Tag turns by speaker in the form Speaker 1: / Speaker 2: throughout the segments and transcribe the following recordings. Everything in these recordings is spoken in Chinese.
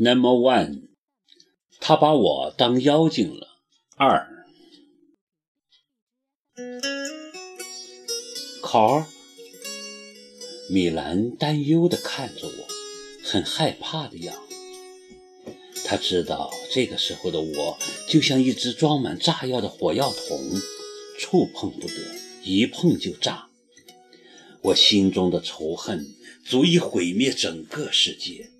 Speaker 1: Number one，他把我当妖精了。二，考儿，米兰担忧地看着我，很害怕的样子。他知道这个时候的我就像一只装满炸药的火药桶，触碰不得，一碰就炸。我心中的仇恨足以毁灭整个世界。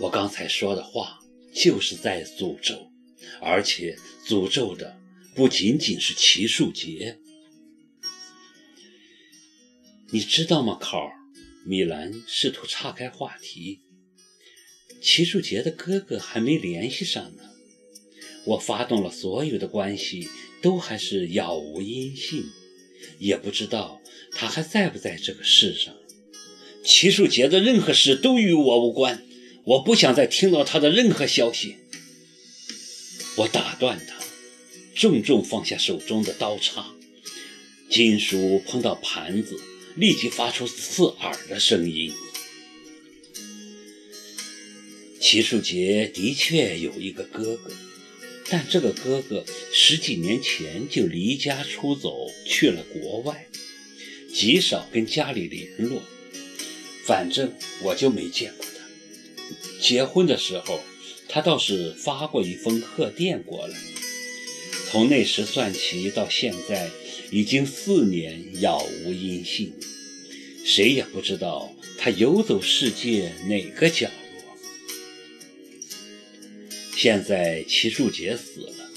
Speaker 1: 我刚才说的话就是在诅咒，而且诅咒的不仅仅是齐树杰。你知道吗，考尔？米兰试图岔开话题。齐树杰的哥哥还没联系上呢。我发动了所有的关系，都还是杳无音信，也不知道他还在不在这个世上。齐树杰的任何事都与我无关。我不想再听到他的任何消息。我打断他，重重放下手中的刀叉，金属碰到盘子，立即发出刺耳的声音。齐树杰的确有一个哥哥，但这个哥哥十几年前就离家出走去了国外，极少跟家里联络。反正我就没见过。结婚的时候，他倒是发过一封贺电过来。从那时算起到现在，已经四年杳无音信，谁也不知道他游走世界哪个角落。现在齐树杰死了，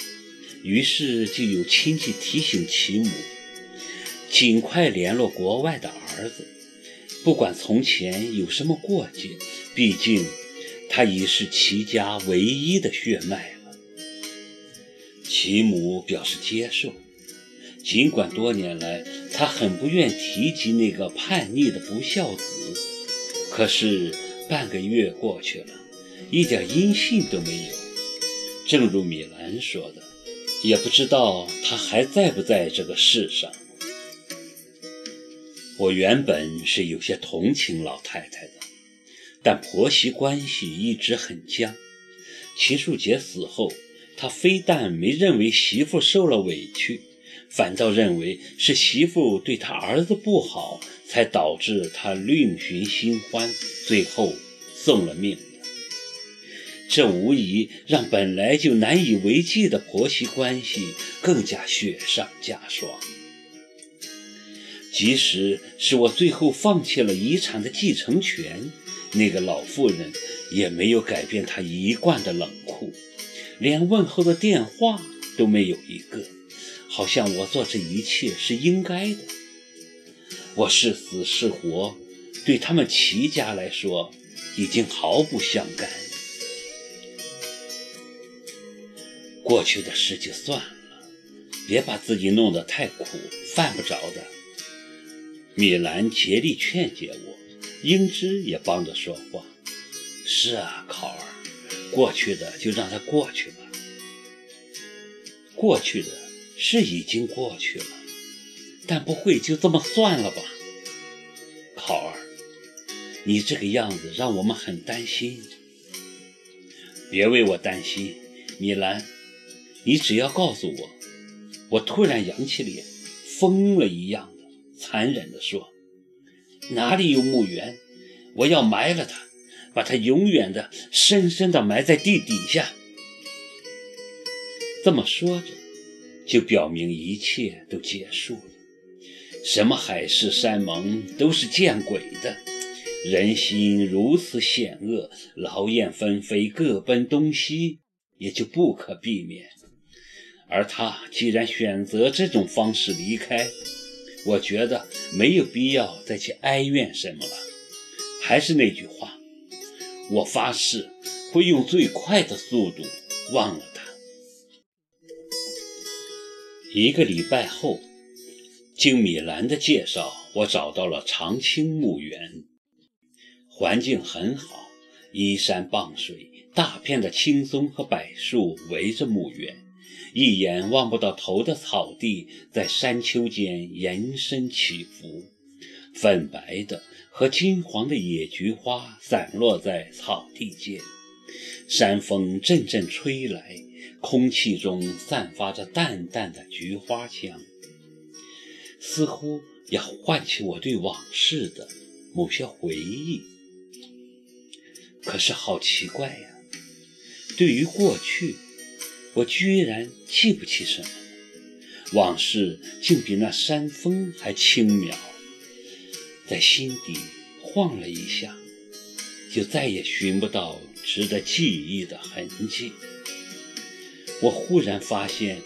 Speaker 1: 于是就有亲戚提醒齐母，尽快联络国外的儿子，不管从前有什么过节，毕竟。他已是齐家唯一的血脉了。齐母表示接受，尽管多年来他很不愿提及那个叛逆的不孝子，可是半个月过去了，一点音信都没有。正如米兰说的，也不知道他还在不在这个世上。我原本是有些同情老太太的。但婆媳关系一直很僵。齐树杰死后，他非但没认为媳妇受了委屈，反倒认为是媳妇对他儿子不好，才导致他另寻新欢，最后送了命。这无疑让本来就难以为继的婆媳关系更加雪上加霜。即使是我最后放弃了遗产的继承权。那个老妇人也没有改变她一贯的冷酷，连问候的电话都没有一个，好像我做这一切是应该的。我是死是活，对他们齐家来说已经毫不相干。过去的事就算了，别把自己弄得太苦，犯不着的。米兰竭力劝解我。英芝也帮着说话。是啊，考儿，过去的就让它过去吧。过去的是已经过去了，但不会就这么算了吧？考儿，你这个样子让我们很担心。别为我担心，米兰，你只要告诉我。我突然扬起脸，疯了一样的残忍地说。哪里有墓园？我要埋了他，把他永远的、深深的埋在地底下。这么说着，就表明一切都结束了。什么海誓山盟都是见鬼的。人心如此险恶，劳燕分飞，各奔东西，也就不可避免。而他既然选择这种方式离开，我觉得没有必要再去哀怨什么了。还是那句话，我发誓会用最快的速度忘了他。一个礼拜后，经米兰的介绍，我找到了长青墓园，环境很好，依山傍水，大片的青松和柏树围着墓园。一眼望不到头的草地在山丘间延伸起伏，粉白的和金黄的野菊花散落在草地间，山风阵阵吹来，空气中散发着淡淡的菊花香，似乎要唤起我对往事的某些回忆。可是好奇怪呀，对于过去，我居然记不起什么，往事竟比那山风还轻渺，在心底晃了一下，就再也寻不到。值得记忆的痕迹。我忽然发现，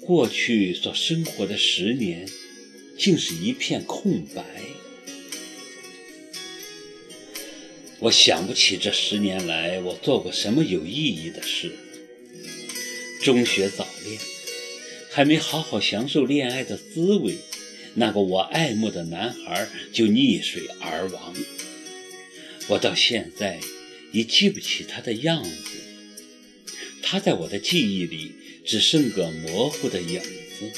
Speaker 1: 过去所生活的十年，竟是一片空白。我想不起这十年来我做过什么有意义的事。中学早恋，还没好好享受恋爱的滋味，那个我爱慕的男孩就溺水而亡。我到现在。已记不起他的样子，他在我的记忆里只剩个模糊的影子。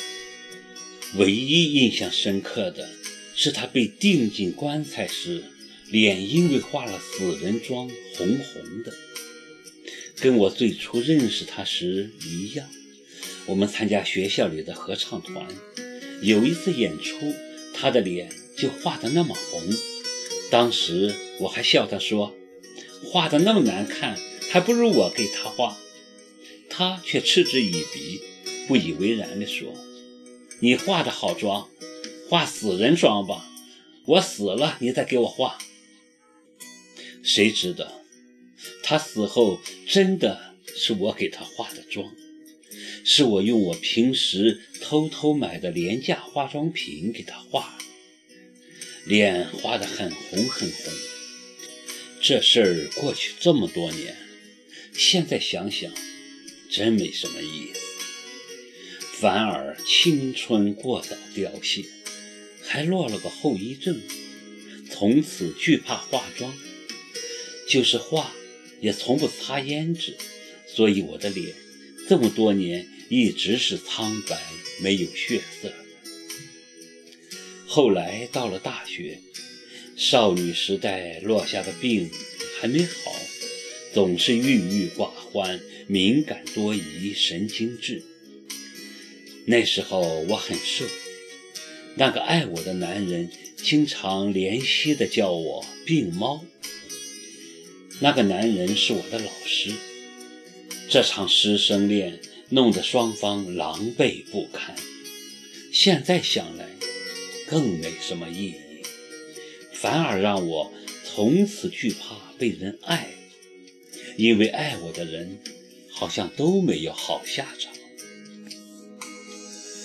Speaker 1: 唯一印象深刻的是他被钉进棺材时，脸因为化了死人妆红红的，跟我最初认识他时一样。我们参加学校里的合唱团，有一次演出，他的脸就画得那么红，当时我还笑他说。画的那么难看，还不如我给他画。他却嗤之以鼻，不以为然地说：“你画的好妆，画死人妆吧。我死了，你再给我画。”谁知道，他死后真的是我给他化的妆，是我用我平时偷偷买的廉价化妆品给他画的，脸画得很红很红。这事儿过去这么多年，现在想想，真没什么意思，反而青春过早凋谢，还落了个后遗症，从此惧怕化妆，就是化也从不擦胭脂，所以我的脸这么多年一直是苍白没有血色的。后来到了大学。少女时代落下的病还没好，总是郁郁寡欢、敏感多疑、神经质。那时候我很瘦，那个爱我的男人经常怜惜地叫我“病猫”。那个男人是我的老师，这场师生恋弄得双方狼狈不堪。现在想来，更没什么意义。反而让我从此惧怕被人爱，因为爱我的人好像都没有好下场。